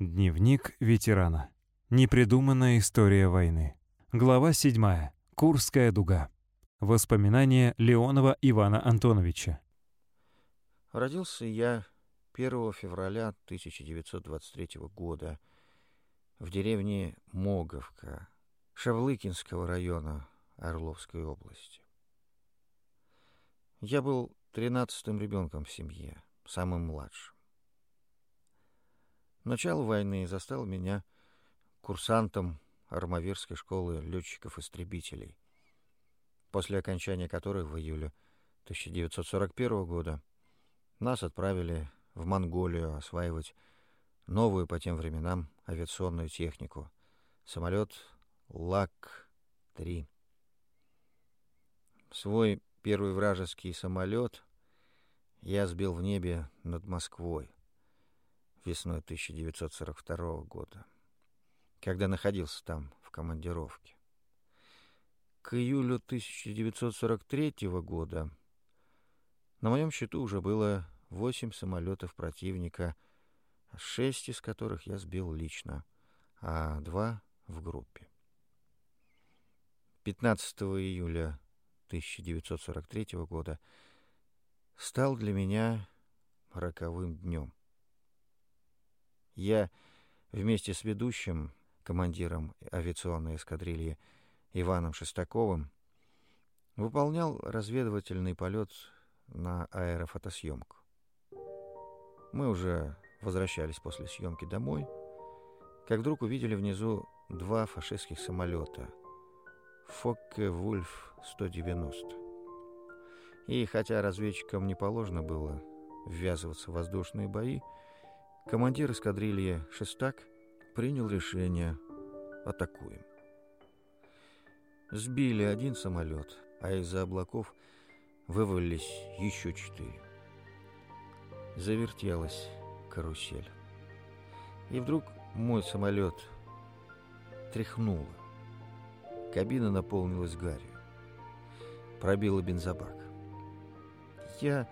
Дневник ветерана. Непридуманная история войны. Глава 7. Курская дуга. Воспоминания Леонова Ивана Антоновича. Родился я 1 февраля 1923 года в деревне Моговка Шавлыкинского района Орловской области. Я был тринадцатым ребенком в семье, самым младшим. Начало войны застал меня курсантом Армавирской школы летчиков-истребителей, после окончания которой в июле 1941 года нас отправили в Монголию осваивать новую по тем временам авиационную технику — самолет ЛАК-3. Свой первый вражеский самолет я сбил в небе над Москвой весной 1942 года, когда находился там в командировке. К июлю 1943 года на моем счету уже было восемь самолетов противника, шесть из которых я сбил лично, а два в группе. 15 июля 1943 года стал для меня роковым днем. Я вместе с ведущим, командиром авиационной эскадрильи Иваном Шестаковым, выполнял разведывательный полет на аэрофотосъемку. Мы уже возвращались после съемки домой, как вдруг увидели внизу два фашистских самолета Фокке Вульф 190. И хотя разведчикам не положено было ввязываться в воздушные бои, командир эскадрильи Шестак принял решение «атакуем». Сбили один самолет, а из-за облаков вывалились еще четыре. Завертелась карусель. И вдруг мой самолет тряхнуло. Кабина наполнилась гарью. Пробила бензобак. Я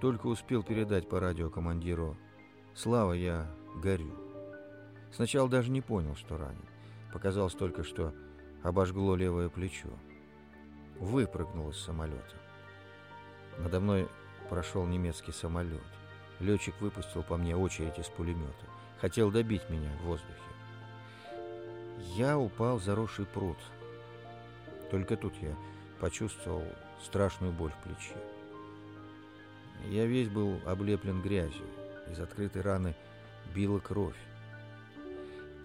только успел передать по радио командиру «Слава, я горю». Сначала даже не понял, что ранен. Показалось только, что обожгло левое плечо. Выпрыгнул из самолета. Надо мной прошел немецкий самолет. Летчик выпустил по мне очередь из пулемета. Хотел добить меня в воздухе. Я упал в заросший пруд. Только тут я почувствовал страшную боль в плече. Я весь был облеплен грязью. Из открытой раны била кровь.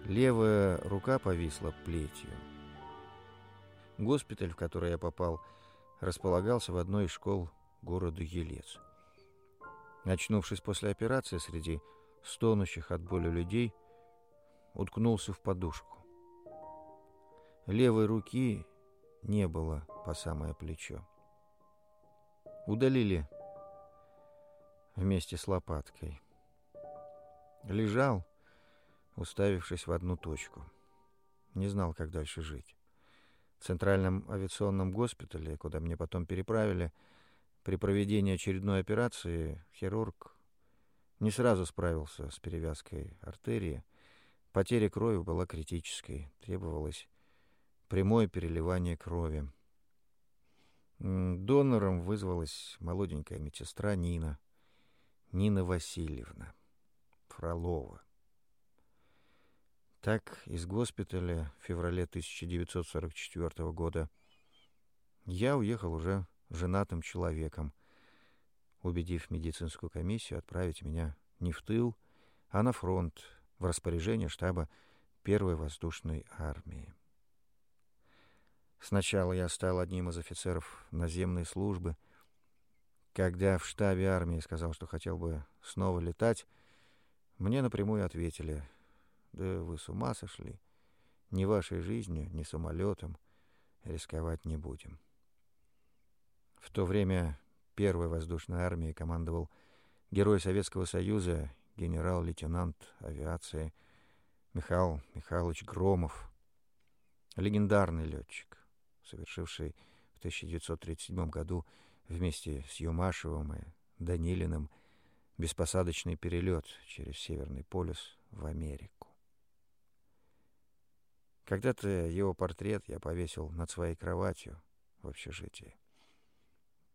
Левая рука повисла плетью. Госпиталь, в который я попал, располагался в одной из школ города Елец. Очнувшись после операции среди стонущих от боли людей, уткнулся в подушку. Левой руки не было по самое плечо. Удалили вместе с лопаткой. Лежал, уставившись в одну точку. Не знал, как дальше жить. В Центральном авиационном госпитале, куда мне потом переправили, при проведении очередной операции хирург не сразу справился с перевязкой артерии. Потеря крови была критической. Требовалось прямое переливание крови. Донором вызвалась молоденькая медсестра Нина. Нина Васильевна Фролова. Так из госпиталя в феврале 1944 года я уехал уже женатым человеком, убедив медицинскую комиссию отправить меня не в тыл, а на фронт, в распоряжение штаба Первой воздушной армии. Сначала я стал одним из офицеров наземной службы. Когда в штабе армии сказал, что хотел бы снова летать, мне напрямую ответили, «Да вы с ума сошли. Ни вашей жизнью, ни самолетом рисковать не будем». В то время первой воздушной армией командовал герой Советского Союза, генерал-лейтенант авиации Михаил Михайлович Громов, легендарный летчик, совершивший в 1937 году вместе с Юмашевым и Данилиным беспосадочный перелет через Северный полюс в Америку. Когда-то его портрет я повесил над своей кроватью в общежитии.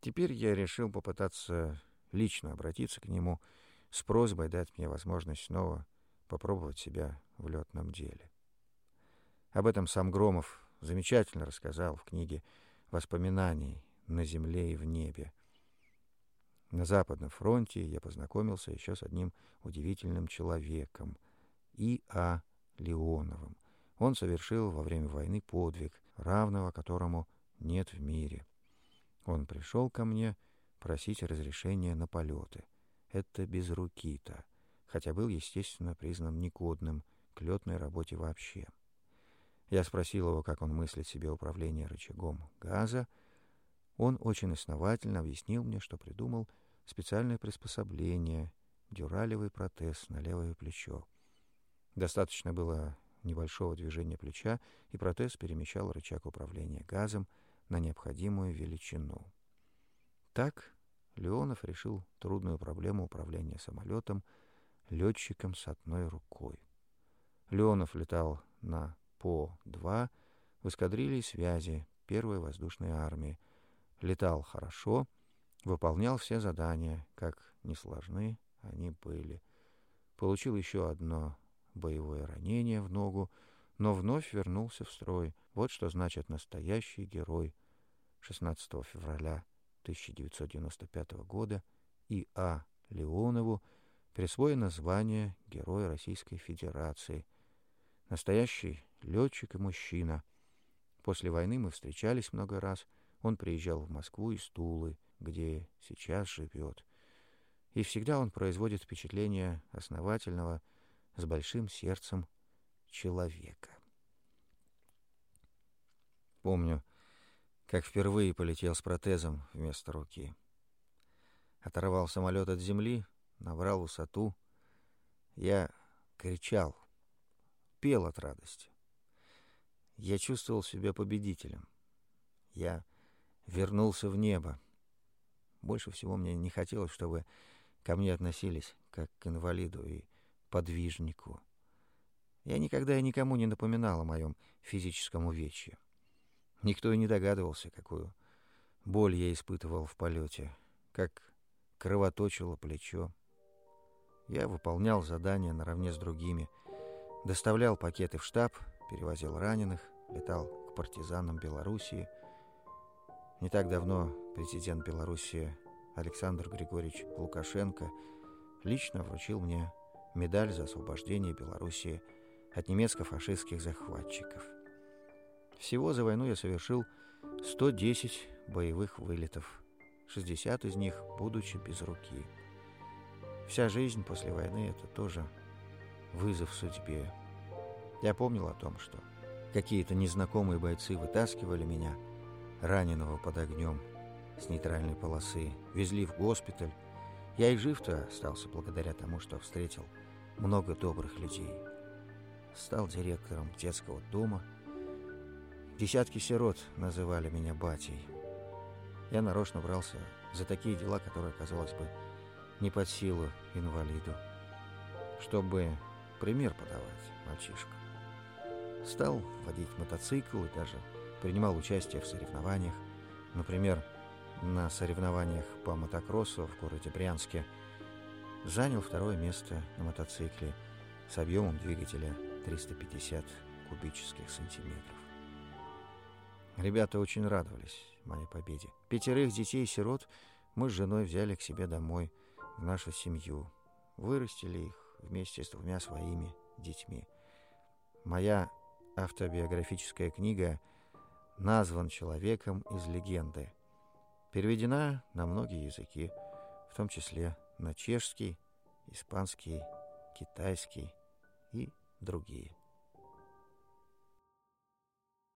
Теперь я решил попытаться лично обратиться к нему с просьбой дать мне возможность снова попробовать себя в летном деле. Об этом сам Громов замечательно рассказал в книге «Воспоминаний на земле и в небе». На Западном фронте я познакомился еще с одним удивительным человеком, И.А. Леоновым. Он совершил во время войны подвиг, равного которому нет в мире. Он пришел ко мне просить разрешения на полеты. Это без руки-то, хотя был, естественно, признан негодным к летной работе вообще. Я спросил его, как он мыслит себе управление рычагом газа. Он очень основательно объяснил мне, что придумал специальное приспособление, дюралевый протез на левое плечо. Достаточно было небольшого движения плеча, и протез перемещал рычаг управления газом на необходимую величину. Так Леонов решил трудную проблему управления самолетом летчиком с одной рукой. Леонов летал на ПО-2 в эскадрилье связи первой воздушной армии. Летал хорошо, выполнял все задания, как несложны они были. Получил еще одно боевое ранение в ногу, но вновь вернулся в строй. Вот что значит настоящий герой. 16 февраля 1995 года И. А. Леонову присвоено звание Героя Российской Федерации. Настоящий летчик и мужчина. После войны мы встречались много раз. Он приезжал в Москву из Тулы, где сейчас живет. И всегда он производит впечатление основательного, с большим сердцем человека. Помню, как впервые полетел с протезом вместо руки. Оторвал самолет от земли, набрал высоту. Я кричал, пел от радости. Я чувствовал себя победителем. Я вернулся в небо. Больше всего мне не хотелось, чтобы ко мне относились как к инвалиду и подвижнику. Я никогда и никому не напоминал о моем физическом увечье. Никто и не догадывался, какую боль я испытывал в полете, как кровоточило плечо. Я выполнял задания наравне с другими, доставлял пакеты в штаб, перевозил раненых, летал к партизанам Белоруссии. Не так давно президент Белоруссии Александр Григорьевич Лукашенко лично вручил мне медаль за освобождение Белоруссии от немецко-фашистских захватчиков. Всего за войну я совершил 110 боевых вылетов, 60 из них будучи без руки. Вся жизнь после войны — это тоже вызов судьбе. Я помнил о том, что какие-то незнакомые бойцы вытаскивали меня, раненого под огнем, с нейтральной полосы, везли в госпиталь. Я и жив-то остался благодаря тому, что встретил много добрых людей. Стал директором детского дома. Десятки сирот называли меня батей. Я нарочно брался за такие дела, которые, казалось бы, не под силу инвалиду, чтобы пример подавать мальчишка. Стал водить мотоцикл и даже принимал участие в соревнованиях. Например, на соревнованиях по мотокроссу в городе Брянске – занял второе место на мотоцикле с объемом двигателя 350 кубических сантиметров. Ребята очень радовались моей победе. Пятерых детей-сирот мы с женой взяли к себе домой, в нашу семью. Вырастили их вместе с двумя своими детьми. Моя автобиографическая книга назван человеком из легенды. Переведена на многие языки, в том числе на чешский, испанский, китайский и другие.